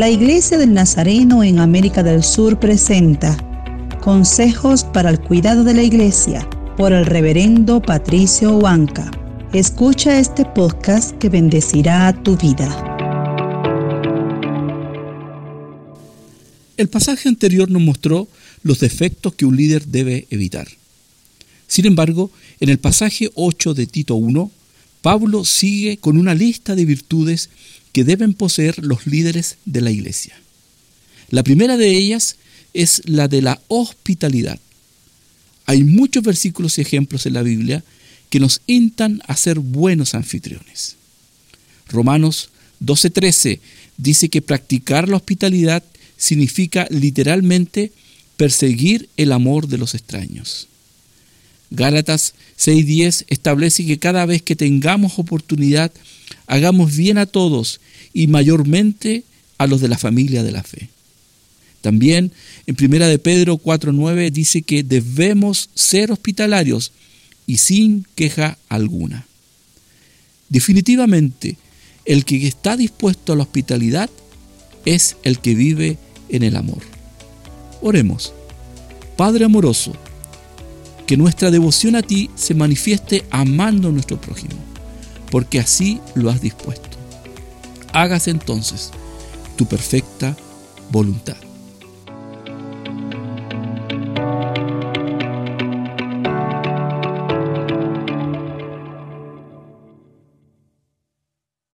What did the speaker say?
La Iglesia del Nazareno en América del Sur presenta Consejos para el cuidado de la Iglesia por el reverendo Patricio Huanca. Escucha este podcast que bendecirá tu vida. El pasaje anterior nos mostró los defectos que un líder debe evitar. Sin embargo, en el pasaje 8 de Tito 1, Pablo sigue con una lista de virtudes que deben poseer los líderes de la iglesia. La primera de ellas es la de la hospitalidad. Hay muchos versículos y ejemplos en la Biblia que nos instan a ser buenos anfitriones. Romanos 12:13 dice que practicar la hospitalidad significa literalmente perseguir el amor de los extraños. Gálatas 6:10 establece que cada vez que tengamos oportunidad, hagamos bien a todos y mayormente a los de la familia de la fe. También en Primera de Pedro 4:9 dice que debemos ser hospitalarios y sin queja alguna. Definitivamente, el que está dispuesto a la hospitalidad es el que vive en el amor. Oremos. Padre amoroso, que nuestra devoción a ti se manifieste amando a nuestro prójimo, porque así lo has dispuesto. Hágase entonces tu perfecta voluntad.